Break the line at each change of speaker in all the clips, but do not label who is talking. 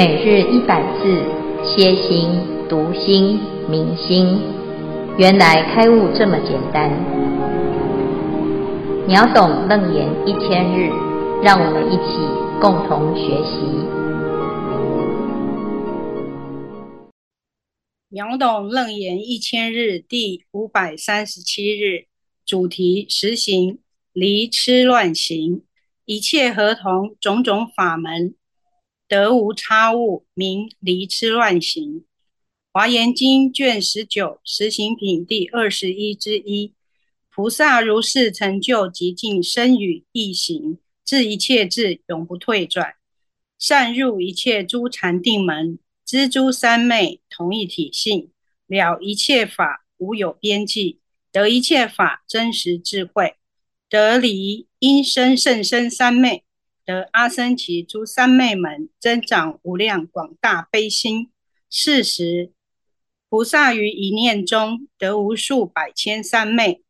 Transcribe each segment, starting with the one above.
每日一百字，歇心、读心、明心，原来开悟这么简单。秒懂楞严一千日，让我们一起共同学习。
秒懂楞严一千日第五百三十七日，主题实行离痴乱行，一切合同种种法门。得无差误，名离痴乱行。华严经卷十九实行品第二十一之一。菩萨如是成就极尽身语意行，至一切智永不退转。善入一切诸禅定门，知诸三昧同一体性，了一切法无有边际，得一切法真实智慧，得离因身甚深三昧。得阿僧祇诸三昧门，增长无量广大悲心。是时，菩萨于一念中得无数百千三昧，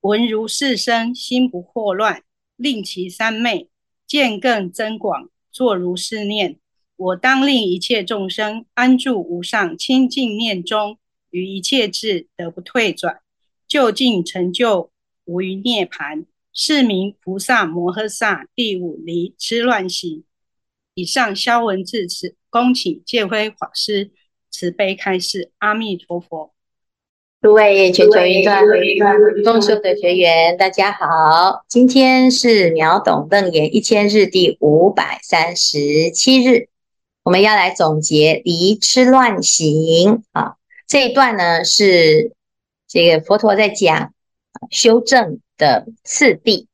闻如是声，心不惑乱，令其三昧见更增广，作如是念：我当令一切众生安住无上清净念中，于一切智得不退转，究竟成就无余涅槃。是名菩萨摩诃萨第五离痴乱行。以上消文至此，恭请戒辉法师慈悲开示。阿弥陀佛。
诸位全球云端共修的学员，大家好，今天是秒懂楞严一千日第五百三十七日，我们要来总结离痴乱行啊。这一段呢是这个佛陀在讲修正的次第，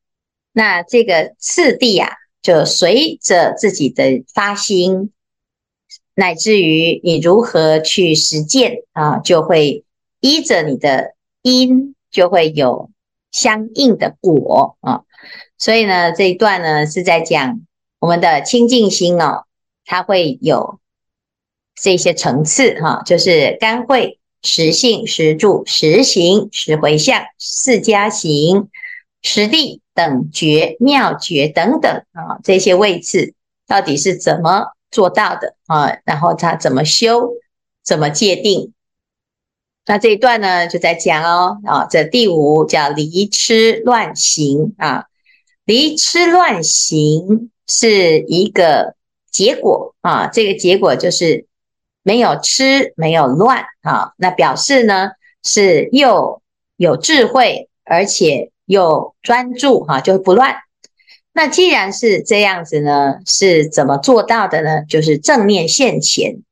那这个次第啊，就随着自己的发心，乃至于你如何去实践啊，就会依着你的因，就会有相应的果啊。所以呢，这一段呢是在讲我们的清净心哦，它会有这些层次哈，就是干慧。实性、实住、实行、实回向、四加行、实地等觉、妙觉等等啊，这些位置到底是怎么做到的啊？然后他怎么修、怎么界定？那这一段呢，就在讲哦啊，这第五叫离痴乱行啊，离痴乱行是一个结果啊，这个结果就是。没有吃，没有乱啊，那表示呢是又有智慧，而且又专注哈，就不乱。那既然是这样子呢，是怎么做到的呢？就是正念现前，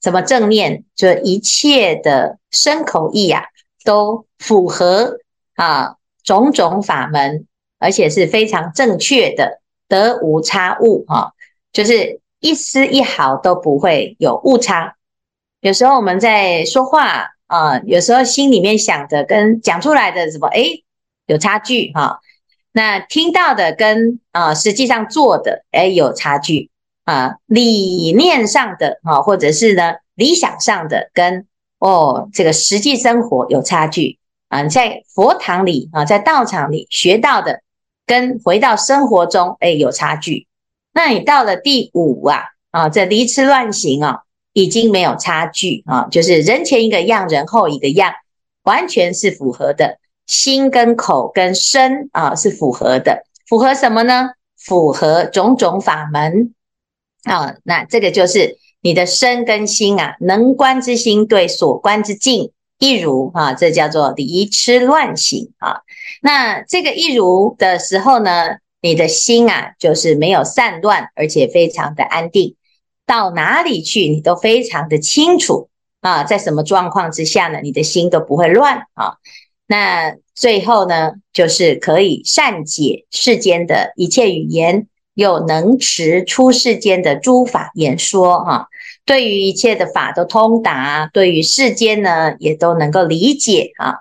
怎么正念？就一切的身口意啊，都符合啊种种法门，而且是非常正确的，得无差误哈，就是一丝一毫都不会有误差。有时候我们在说话啊，有时候心里面想的跟讲出来的什么，哎，有差距哈。那听到的跟啊实际上做的，哎，有差距啊。理念上的哈，或者是呢理想上的跟哦这个实际生活有差距啊。在佛堂里啊，在道场里学到的跟回到生活中，哎，有差距。那你到了第五啊啊，这离痴乱行啊。已经没有差距啊，就是人前一个样，人后一个样，完全是符合的。心跟口跟身啊是符合的，符合什么呢？符合种种法门啊。那这个就是你的身跟心啊，能观之心对所观之境一如啊，这叫做离痴乱行啊。那这个一如的时候呢，你的心啊就是没有散乱，而且非常的安定。到哪里去，你都非常的清楚啊，在什么状况之下呢，你的心都不会乱啊。那最后呢，就是可以善解世间的一切语言，又能持出世间的诸法言说哈。对于一切的法都通达，对于世间呢，也都能够理解啊。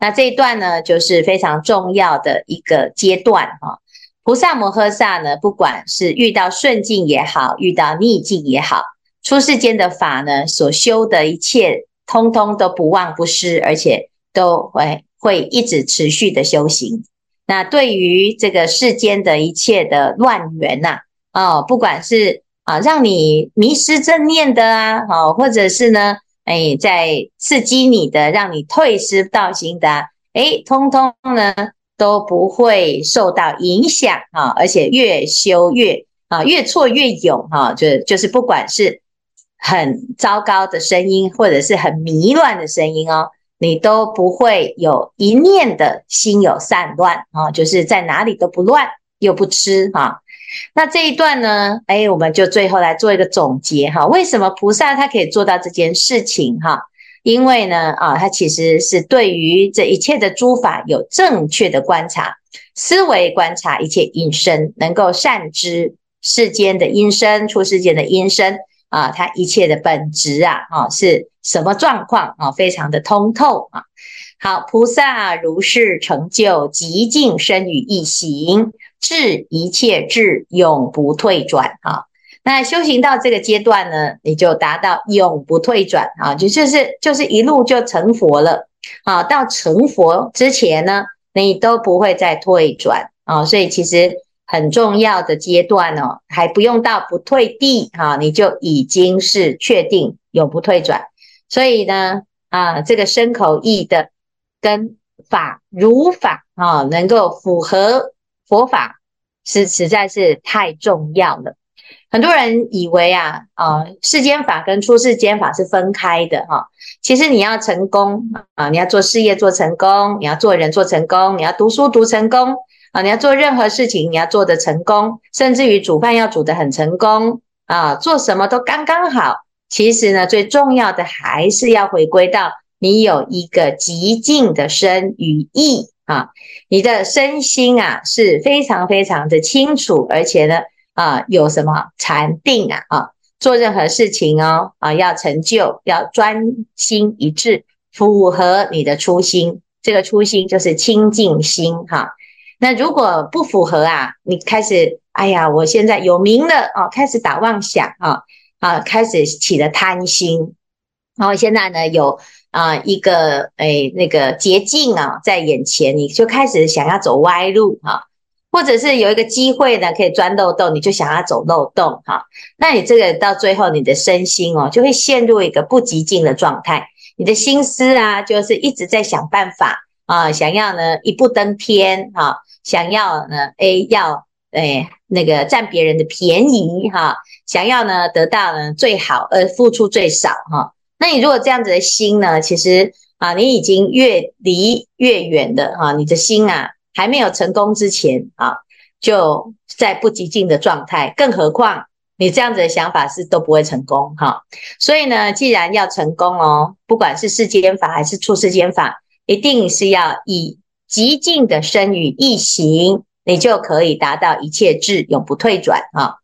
那这一段呢，就是非常重要的一个阶段哈。菩萨摩诃萨呢，不管是遇到顺境也好，遇到逆境也好，出世间的法呢，所修的一切，通通都不忘不失，而且都会会一直持续的修行。那对于这个世间的一切的乱缘呐，哦，不管是啊，让你迷失正念的啊，哦，或者是呢，哎，在刺激你的，让你退失道心的，哎，通通呢都不会受到影响啊，而且越修越啊，越挫越勇哈，就就是不管是很糟糕的声音，或者是很迷乱的声音哦。你都不会有一念的心有散乱啊，就是在哪里都不乱又不痴哈。那这一段呢，哎，我们就最后来做一个总结哈。为什么菩萨他可以做到这件事情哈？因为呢啊，他其实是对于这一切的诸法有正确的观察思维，观察一切音声，能够善知世间的音声，出世间的音声。啊，他一切的本质啊，啊是什么状况啊？非常的通透啊。好，菩萨如是成就极净身语意行，至一切智永不退转啊。那修行到这个阶段呢，你就达到永不退转啊，就就是就是一路就成佛了啊。到成佛之前呢，你都不会再退转啊。所以其实。很重要的阶段哦，还不用到不退地啊，你就已经是确定永不退转。所以呢，啊，这个身口意的跟法如法啊，能够符合佛法，是实在是太重要了。很多人以为啊，啊，世间法跟出世间法是分开的哈。其实你要成功啊，你要做事业做成功，你要做人做成功，你要读书读成功。啊，你要做任何事情，你要做得成功，甚至于煮饭要煮得很成功啊，做什么都刚刚好。其实呢，最重要的还是要回归到你有一个极静的身与意啊，你的身心啊是非常非常的清楚，而且呢啊有什么禅定啊啊，做任何事情哦啊要成就要专心一致，符合你的初心，这个初心就是清净心哈。那如果不符合啊，你开始，哎呀，我现在有名了哦，开始打妄想啊啊，开始起了贪心，然后现在呢有啊一个哎那个捷径啊在眼前，你就开始想要走歪路哈，或者是有一个机会呢可以钻漏洞，你就想要走漏洞哈，那你这个到最后你的身心哦就会陷入一个不极静的状态，你的心思啊就是一直在想办法啊，想要呢一步登天哈。想要呢，A 要诶那个占别人的便宜哈，想要呢得到呢最好，而付出最少哈。那你如果这样子的心呢，其实啊，你已经越离越远的哈，你的心啊还没有成功之前啊，就在不极静的状态。更何况你这样子的想法是都不会成功哈。所以呢，既然要成功哦，不管是世间法还是出世间法，一定是要以。极净的身语意行，你就可以达到一切智永不退转啊！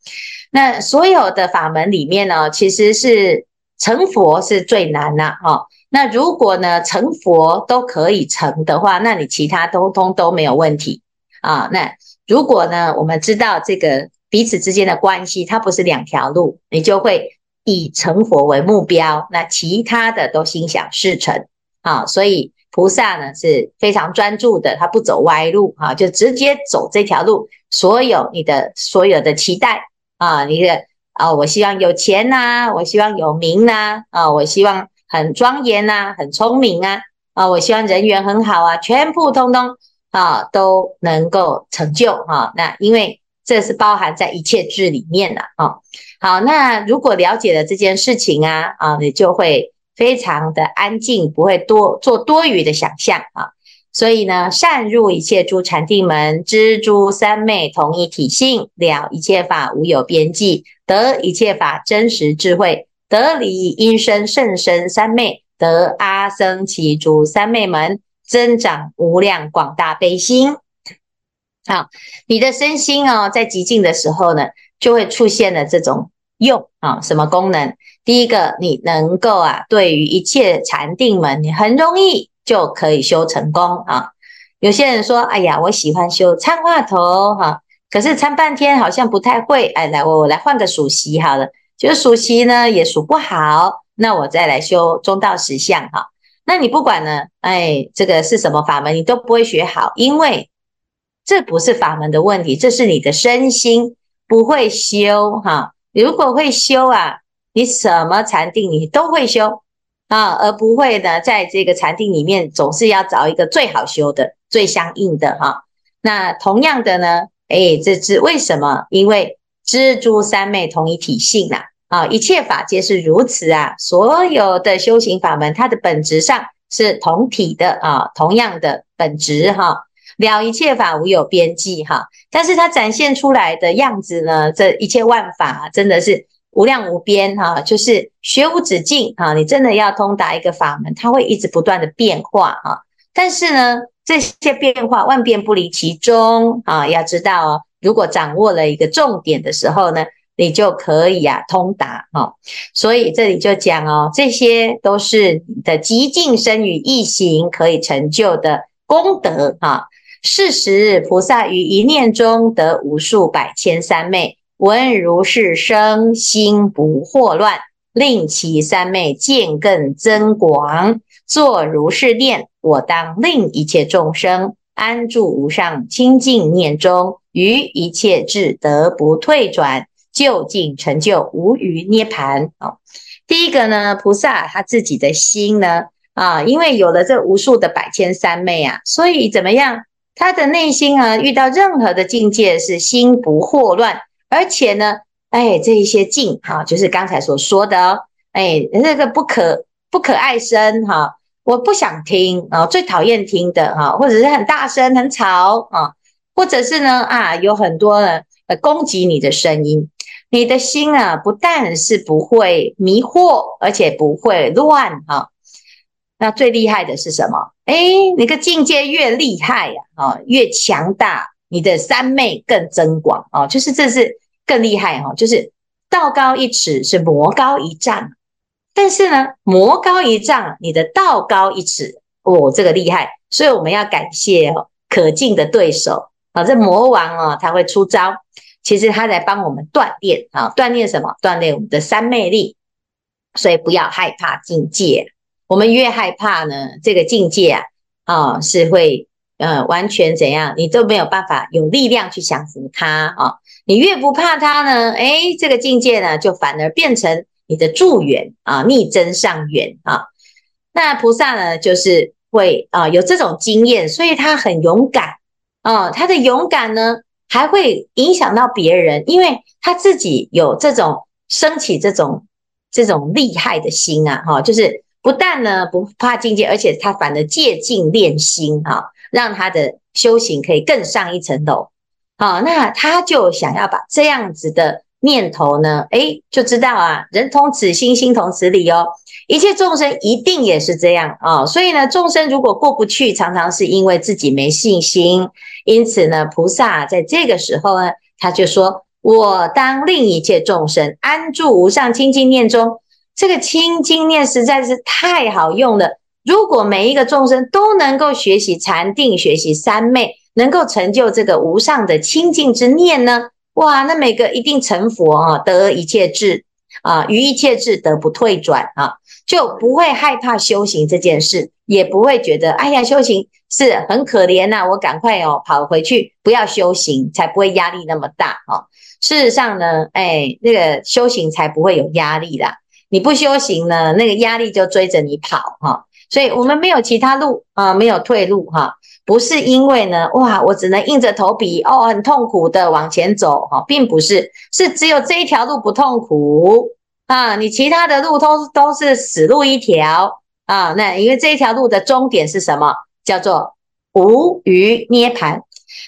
那所有的法门里面呢，其实是成佛是最难的哈。那如果呢成佛都可以成的话，那你其他通通都没有问题啊。那如果呢我们知道这个彼此之间的关系，它不是两条路，你就会以成佛为目标，那其他的都心想事成啊。所以。菩萨呢是非常专注的，他不走歪路啊，就直接走这条路。所有你的所有的期待啊，你的啊，我希望有钱呐，我希望有名呐，啊，我希望很庄严呐，很聪明啊，啊，我希望人缘很好啊，全部通通啊都能够成就哈。那因为这是包含在一切智里面的啊。好，那如果了解了这件事情啊，啊，你就会。非常的安静，不会多做多余的想象啊。所以呢，善入一切诸禅定门，知诸三昧同一体性，了一切法无有边际，得一切法真实智慧，得离音声甚深三昧，得阿僧只诸三昧门，增长无量广大悲心。好，你的身心哦，在极静的时候呢，就会出现了这种用啊，什么功能？第一个，你能够啊，对于一切禅定门，你很容易就可以修成功啊。有些人说，哎呀，我喜欢修参话头哈，可是参半天好像不太会。哎，来，我我来换个数息好了，就是数息呢也数不好，那我再来修中道实相哈。那你不管呢，哎，这个是什么法门，你都不会学好，因为这不是法门的问题，这是你的身心不会修哈。如果会修啊，你什么禅定你都会修啊，而不会呢，在这个禅定里面总是要找一个最好修的、最相应的哈、那同样的呢，哎，这是为什么？因为知诸三昧同一体性呐，啊，一切法皆是如此啊。所有的修行法门，它的本质上是同体的啊，同样的本质哈、了一切法无有边际哈、但是它展现出来的样子呢，这一切万法真的是无量无边哈、就是学无止境啊。你真的要通达一个法门，它会一直不断的变化啊。但是呢，这些变化万变不离其中啊，要知道哦。如果掌握了一个重点的时候呢，你就可以啊通达哈。所以这里就讲哦，这些都是你的极尽身语意行可以成就的功德哈。是时菩萨于一念中得无数百千三昧，闻如是声，心不惑乱，令其三昧见更增广，作如是念：我当令一切众生安住无上清净念中。于一切智得不退转，究竟成就无余涅盘。哦，第一个呢，菩萨他自己的心呢，啊，因为有了这无数的百千三昧啊，所以怎么样？他的内心啊，遇到任何的境界是心不惑乱，而且呢，哎，这一些境哈，就是刚才所说的哦，哎，那个不可不可爱声哈，我不想听啊，最讨厌听的哈，或者是很大声很吵啊。或者是呢啊，有很多人呃攻击你的声音，你的心啊不但是不会迷惑，而且不会乱哈。那最厉害的是什么？哎，那个境界越厉害呀，啊，越强大，你的三昧更增广啊，就是这是更厉害哈，就是道高一尺是魔高一丈，但是呢，魔高一丈，你的道高一尺，哦，这个厉害，所以我们要感谢哦，可敬的对手。啊，这魔王哦，他会出招，其实他在帮我们锻炼啊，锻炼什么？锻炼我们的三昧力。所以不要害怕境界，我们越害怕呢，这个境界啊，啊是会呃完全怎样？你都没有办法有力量去降服它啊。你越不怕它呢，诶，这个境界呢，就反而变成你的助缘啊，逆增上缘啊。那菩萨呢，就是会啊有这种经验，所以他很勇敢。哦，他的勇敢呢，还会影响到别人，因为他自己有这种升起这种这种厉害的心啊，哈，就是不但呢不怕境界，而且他反而借境练心啊，让他的修行可以更上一层楼。好，那他就想要把这样子的念头呢，诶，就知道啊，人同此心，心同此理哦。一切众生一定也是这样啊，所以呢，众生如果过不去，常常是因为自己没信心。因此呢，菩萨在这个时候呢，他就说：“我当令一切众生安住无上清净念中。”这个清净念实在是太好用了。如果每一个众生都能够学习禅定、学习三昧，能够成就这个无上的清净之念呢，哇，那每个一定成佛啊，得一切智啊，于一切智得不退转啊。就不会害怕修行这件事，也不会觉得哎呀，修行是很可怜呐，我赶快哦跑回去，不要修行，才不会压力那么大哦。事实上呢，哎，那个修行才不会有压力啦。你不修行呢，那个压力就追着你跑哈。所以我们没有其他路啊，没有退路哈。不是因为呢，哇，我只能硬着头皮哦，很痛苦的往前走哈，并不是，是只有这一条路不痛苦。啊，你其他的路都都是死路一条啊！那因为这一条路的终点是什么？叫做无余涅槃。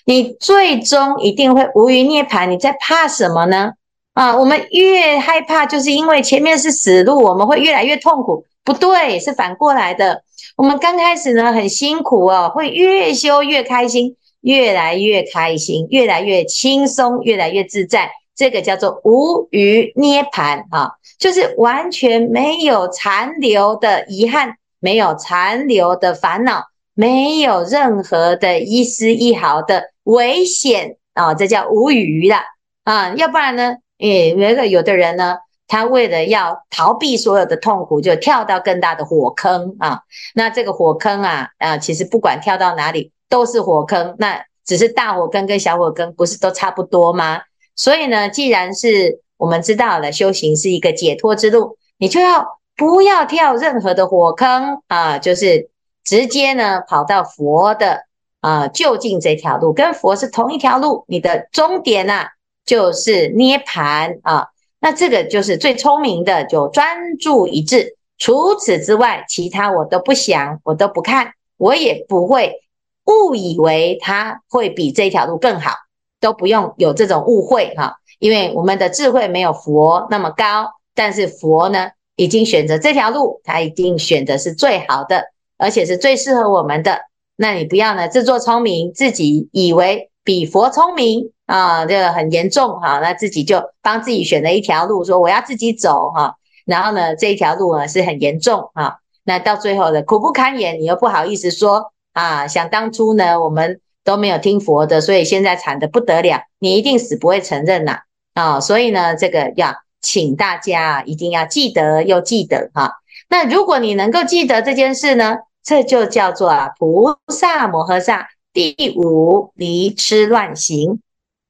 你最终一定会无余涅槃，你在怕什么呢？啊，我们越害怕，就是因为前面是死路，我们会越来越痛苦。不对，是反过来的。我们刚开始呢很辛苦哦，会越修越开心，越来越开心，越来越轻松，越来越自在。这个叫做无余涅槃啊，就是完全没有残留的遗憾，没有残留的烦恼，没有任何的一丝一毫的危险啊，这叫无余了啊。要不然呢，诶，那个有的人呢，他为了要逃避所有的痛苦，就跳到更大的火坑啊。那这个火坑啊，啊，其实不管跳到哪里都是火坑，那只是大火坑跟小火坑不是都差不多吗？所以呢，既然是我们知道了修行是一个解脱之路，你就要不要跳任何的火坑啊，就是直接呢跑到佛的啊就近这条路，跟佛是同一条路，你的终点呐、啊、就是涅槃啊。那这个就是最聪明的，就专注一致。除此之外，其他我都不想，我都不看，我也不会误以为他会比这条路更好，都不用有这种误会哈。因为我们的智慧没有佛那么高，但是佛呢，已经选择这条路，他一定选择是最好的，而且是最适合我们的。那你不要呢自作聪明，自己以为比佛聪明啊，这个很严重哈。那自己就帮自己选了一条路，说我要自己走哈。然后呢，这一条路呢是很严重啊，那到最后的苦不堪言，你又不好意思说啊。想当初呢，我们都没有听佛的，所以现在惨得不得了。你一定死不会承认呐啊！所以呢，这个要请大家一定要记得又记得哈。那如果你能够记得这件事呢，这就叫做啊菩萨摩诃萨第五离痴乱行。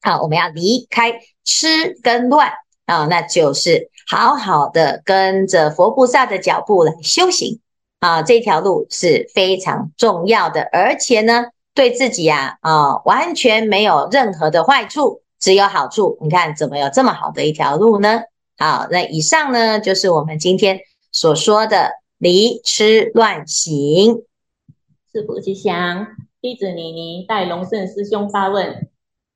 好，我们要离开痴跟乱啊，那就是。好好的跟着佛菩萨的脚步来修行啊，这条路是非常重要的，而且呢，对自己呀啊，啊完全没有任何的坏处，只有好处。你看怎么有这么好的一条路呢？好，那以上呢就是我们今天所说的离痴乱行。
师父吉祥，弟子妮妮代龙胜师兄发问：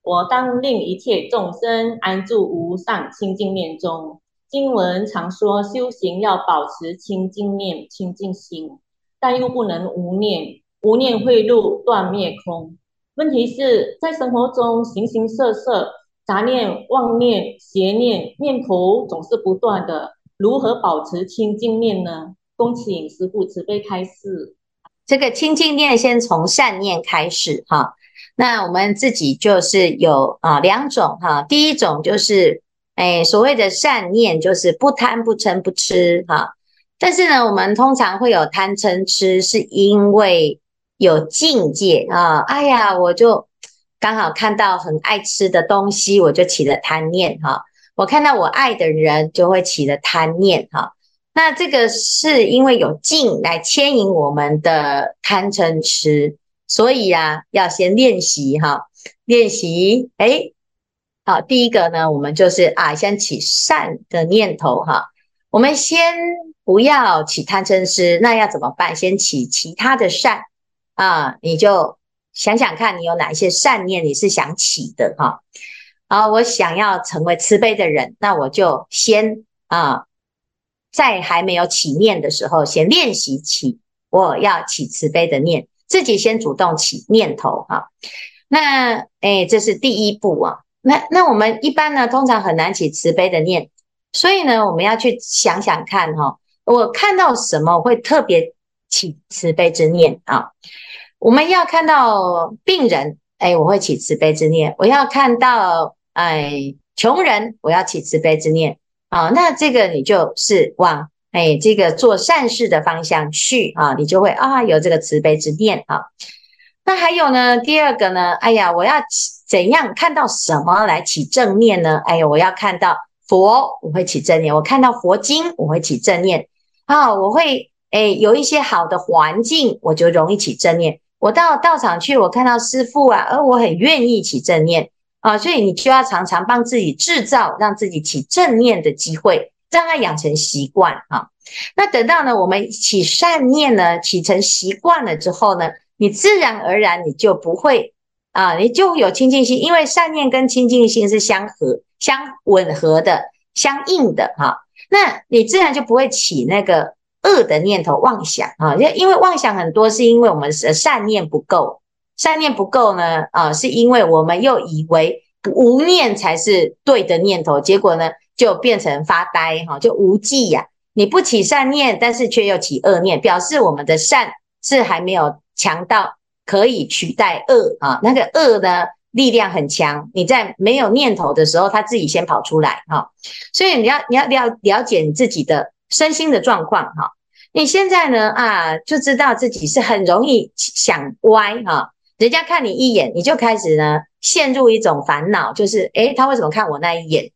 我当令一切众生安住无上清净念中。经文常说修行要保持清净念、清净心，但又不能无念，无念会入断灭空。问题是在生活中形形色色杂念、妄念、邪念，念头总是不断的，如何保持清净念呢？恭请师父慈悲开示。
这个清净念先从善念开始哈，那我们自己就是有啊两种哈，第一种就是。哎，所谓的善念就是不贪不嗔不痴哈，但是呢，我们通常会有贪嗔痴，是因为有境界啊。哎呀，我就刚好看到很爱吃的东西，我就起了贪念哈。我看到我爱的人，就会起了贪念哈。那这个是因为有境来牵引我们的贪嗔痴，所以啊，要先练习哈，练习哎。好，第一个呢，我们就是啊，先起善的念头哈。我们先不要起贪嗔痴，那要怎么办？先起其他的善啊，你就想想看你有哪一些善念你是想起的哈。啊，我想要成为慈悲的人，那我就先啊，在还没有起念的时候，先练习起我要起慈悲的念，自己先主动起念头哈。那诶，这是第一步啊。那那我们一般呢，通常很难起慈悲的念，所以呢，我们要去想想看哈，我看到什么会特别起慈悲之念啊？我们要看到病人，哎，我会起慈悲之念；我要看到哎穷人，我要起慈悲之念啊。那这个你就是往哎这个做善事的方向去啊，你就会啊有这个慈悲之念啊。那还有呢，第二个呢，哎呀，我要怎样看到什么来起正念呢？哎呀，我要看到佛，我会起正念；我看到佛经，我会起正念。啊，我会哎有一些好的环境，我就容易起正念。我到道场去，我看到师父啊，而我很愿意起正念啊，所以你就要常常帮自己制造让自己起正念的机会，让它养成习惯啊。那等到呢，我们起善念呢，起成习惯了之后呢，你自然而然你就不会啊，你就有清净心，因为善念跟清净心是相合、相吻合的、相应的哈、那你自然就不会起那个恶的念头、妄想啊。因因为妄想很多，是因为我们的善念不够，善念不够呢啊，是因为我们又以为无念才是对的念头，结果呢就变成发呆哈、就无记呀、你不起善念，但是却又起恶念，表示我们的善是还没有。强到可以取代恶啊，那个恶呢，力量很强。你在没有念头的时候，它自己先跑出来哈。所以你要你要了了解你自己的身心的状况哈。你现在呢啊，就知道自己是很容易想歪哈。人家看你一眼，你就开始呢陷入一种烦恼，就是诶，他为什么看我那一眼？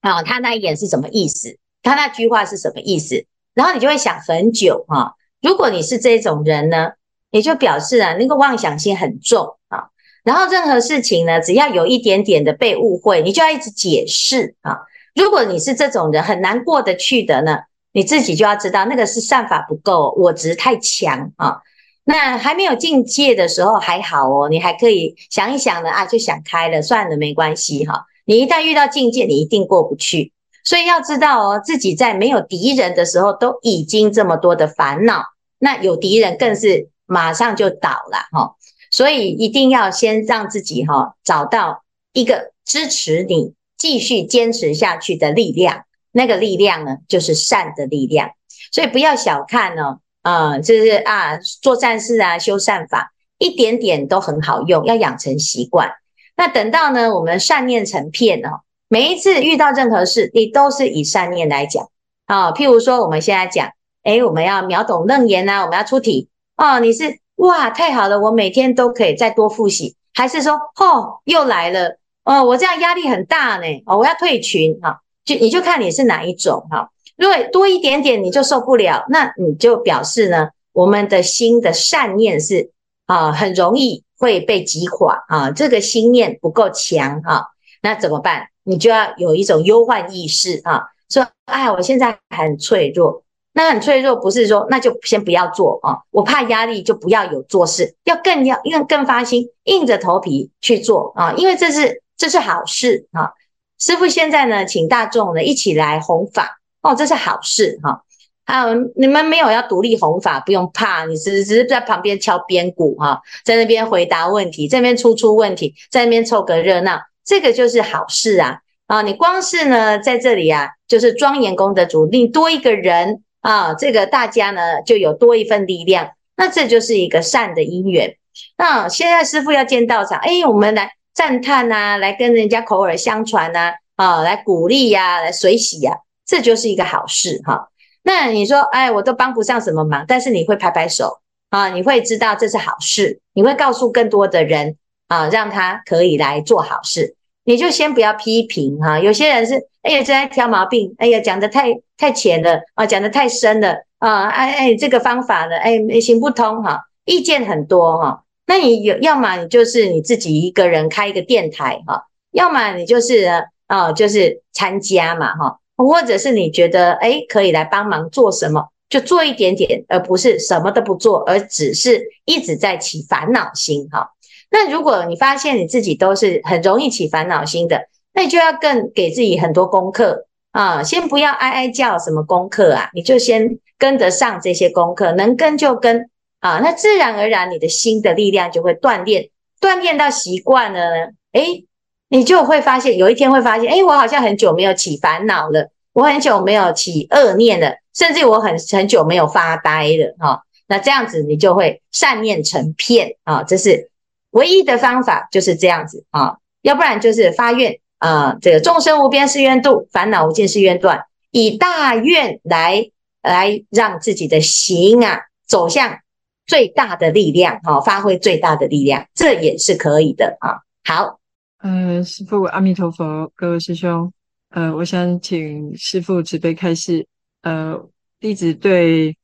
啊，他那一眼是什么意思？他那句话是什么意思？然后你就会想很久啊。如果你是这种人呢，也就表示啊，那个妄想心很重啊。然后任何事情呢，只要有一点点的被误会，你就要一直解释啊。如果你是这种人，很难过得去的呢，你自己就要知道，那个是善法不够，我执太强啊。那还没有境界的时候还好哦，你还可以想一想呢啊，就想开了，算了，没关系哈。你一旦遇到境界，你一定过不去。所以要知道哦，自己在没有敌人的时候，都已经这么多的烦恼，那有敌人更是马上就倒了哈。所以一定要先让自己哈找到一个支持你继续坚持下去的力量，那个力量呢，就是善的力量。所以不要小看哦，啊，就是啊，做善事啊，修善法，一点点都很好用，要养成习惯。那等到呢，我们善念成片哦。每一次遇到任何事，你都是以善念来讲啊。譬如说，我们现在讲，诶，我们要秒懂楞严呐，我们要出题哦。你是哇，太好了，我每天都可以再多复习，还是说，哦，又来了哦，我这样压力很大呢，哦，我要退群哈。就你就看你是哪一种哈。如果多一点点你就受不了，那你就表示呢，我们的心的善念是啊，很容易会被击垮啊，这个心念不够强哈，那怎么办？你就要有一种忧患意识啊，说，哎，我现在很脆弱，那很脆弱，不是说那就先不要做啊，我怕压力就不要有做事，要更要更更发心，硬着头皮去做啊，因为这是这是好事啊。师傅现在呢，请大众呢一起来弘法哦，这是好事哈。还有你们没有要独立弘法，不用怕，你只只是在旁边敲边鼓哈，在那边回答问题，在那边出出问题，在那边凑个热闹。这个就是好事啊！啊，你光是呢在这里啊，就是庄严功德主，你多一个人啊，这个大家呢就有多一份力量，那这就是一个善的因缘。那现在师父要见道场，哎，我们来赞叹呐，来跟人家口耳相传呐，啊，来鼓励呀，来随喜呀，这就是一个好事哈。那你说，哎，我都帮不上什么忙，但是你会拍拍手啊，你会知道这是好事，你会告诉更多的人啊，让他可以来做好事。你就先不要批评哈，有些人是哎呀，正在挑毛病，哎呀，讲得太太浅了啊，讲得太深了啊，哎哎，这个方法呢，哎，行不通哈，意见很多哈，那你有要么你就是你自己一个人开一个电台哈，要么你就是啊，就是参加嘛哈，或者是你觉得哎可以来帮忙做什么，就做一点点，而不是什么都不做，而只是一直在起烦恼心哈。那如果你发现你自己都是很容易起烦恼心的，那你就要更给自己很多功课啊！先不要哀哀叫什么功课啊，你就先跟得上这些功课，能跟就跟啊，那自然而然你的心的力量就会锻炼，锻炼到习惯了呢，诶，你就会发现有一天会发现，诶，我好像很久没有起烦恼了，我很久没有起恶念了，甚至我很很久没有发呆了哈。那这样子你就会善念成片啊，这是。唯一的方法就是这样子啊，要不然就是发愿啊，这个众生无边誓愿度，烦恼无尽誓愿断，以大愿来来让自己的行啊走向最大的力量，哈，发挥最大的力量，这也是可以的啊。好，
呃，师父阿弥陀佛，各位师兄，呃，我想请师父慈悲开示，呃，弟子对。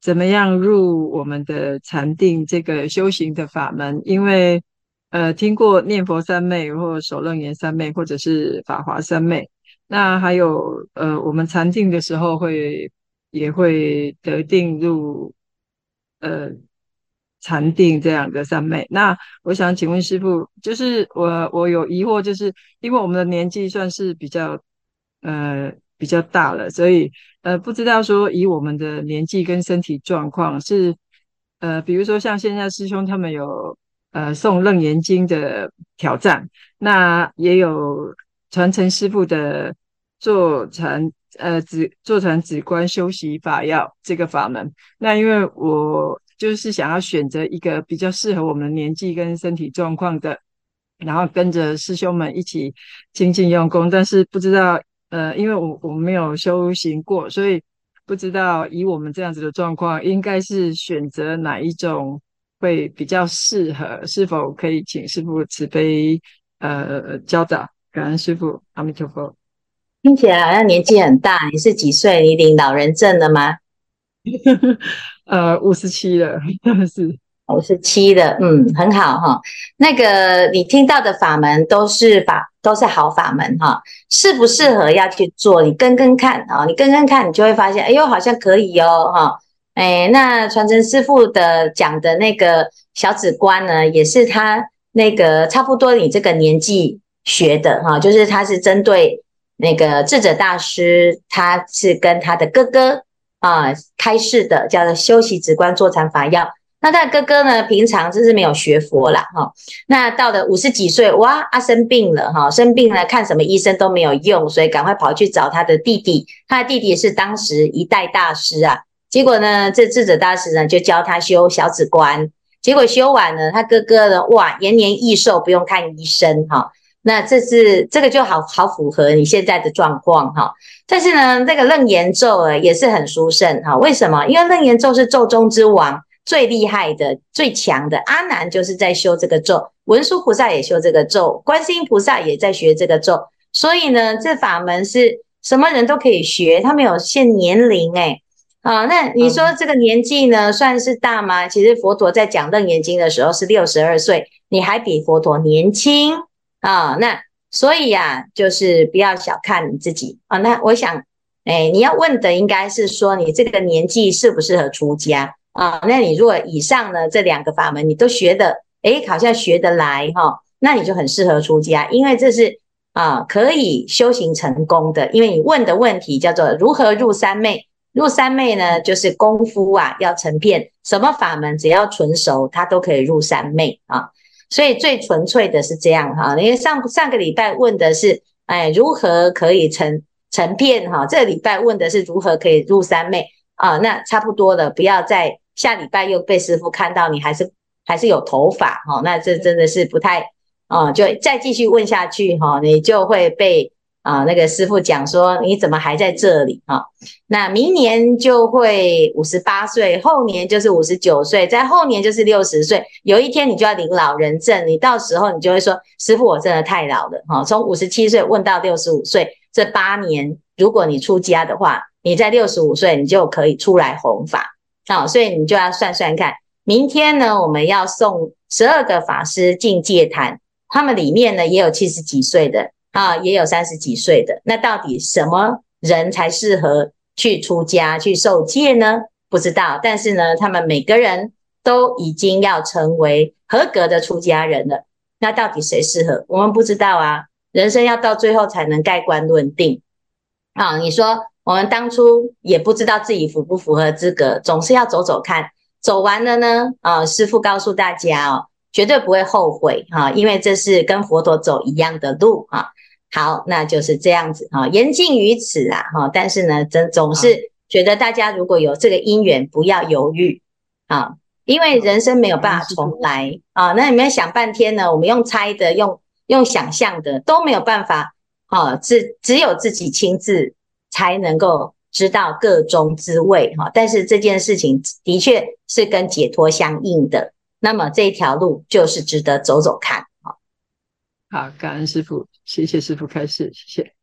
怎么样入我们的禅定这个修行的法门？因为呃，听过念佛三昧，或首楞严三昧，或者是法华三昧。那还有呃，我们禅定的时候会也会得定入呃禅定这样的三昧。那我想请问师傅，就是我我有疑惑，就是因为我们的年纪算是比较呃。比较大了，所以呃，不知道说以我们的年纪跟身体状况是呃，比如说像现在师兄他们有呃送楞严经的挑战，那也有传承师傅的坐禅呃止坐禅止观修习法要这个法门。那因为我就是想要选择一个比较适合我们年纪跟身体状况的，然后跟着师兄们一起精进用功，但是不知道。呃，因为我我没有修行过，所以不知道以我们这样子的状况，应该是选择哪一种会比较适合？是否可以请师傅慈悲呃教导？感恩师傅，阿弥陀佛。
听起来好像年纪很大。你是几岁？你领老人证了吗？
呃，五十七了，是
五十七了。嗯，很好哈。那个你听到的法门都是法，都是好法门哈。适不适合要去做？你跟跟看啊，你跟跟看，你就会发现，哎呦，好像可以哦哈。哎，那传承师傅的讲的那个小止观呢，也是他那个差不多你这个年纪学的哈，就是他是针对那个智者大师，他是跟他的哥哥啊开示的，叫做修习止观坐禅法要。那他的哥哥呢，平常就是没有学佛啦哈。那到了五十几岁，哇，啊生病了哈，生病了看什么医生都没有用，所以赶快跑去找他的弟弟，他的弟弟是当时一代大师啊。结果呢，这智者大师呢就教他修小止观，结果修完了，他哥哥呢，哇，延年益寿，不用看医生哈。那这是这个就好好符合你现在的状况哈。但是呢，这个楞严咒啊也是很殊胜哈。为什么？因为楞严咒是咒中之王，最厉害的、最强的。阿难就是在修这个咒，文殊菩萨也修这个咒，观世音菩萨也在学这个咒。所以呢，这法门是什么人都可以学，他没有限年龄诶。啊，那你说这个年纪呢，算是大吗？其实佛陀在讲《楞严经》的时候是六十二岁，你还比佛陀年轻啊。那所以呀，就是不要小看你自己啊。那我想，哎，你要问的应该是说你这个年纪适不适合出家啊？那你如果以上呢这两个法门你都学的，哎，好像学得来哈，那你就很适合出家，因为这是啊可以修行成功的。因为你问的问题叫做如何入三昧。入三昧呢，就是功夫啊，要成片，什么法门只要纯熟，它都可以入三昧啊。所以最纯粹的是这样哈。因为上上个礼拜问的是，哎，如何可以成成片哈？这个礼拜问的是如何可以入三昧啊？那差不多了，不要再下礼拜又被师傅看到你还是还是有头发哈。那这真的是不太啊，就再继续问下去哈，你就会被。啊，那个师父讲说，你怎么还在这里啊？那明年就会五十八岁，后年就是五十九岁，在后年就是六十岁。有一天你就要领老人证，你到时候你就会说，师父我真的太老了哈。从五十七岁问到六十五岁，这八年，如果你出家的话，你在六十五岁你就可以出来弘法。好，所以你就要算算看，明天呢，我们要送十二个法师进戒坛，他们里面呢也有七十几岁的。啊，也有三十几岁的，那到底什么人才适合去出家去受戒呢？不知道，但是呢，他们每个人都已经要成为合格的出家人了。那到底谁适合？我们不知道啊。人生要到最后才能盖棺论定啊。你说我们当初也不知道自己符不符合资格，总是要走走看，走完了呢，啊，师父告诉大家哦，绝对不会后悔哈，因为这是跟佛陀走一样的路啊。好，那就是这样子哈，言尽于此啊哈。但是呢，总总是觉得大家如果有这个因缘，不要犹豫啊，因为人生没有办法重来啊。那你们想半天呢，我们用猜的，用用想象的都没有办法啊，只只有自己亲自才能够知道个中滋味哈。但是这件事情的确是跟解脱相应的，那么这条路就是值得走走看。
好，感恩师傅，谢谢师傅开示，谢谢。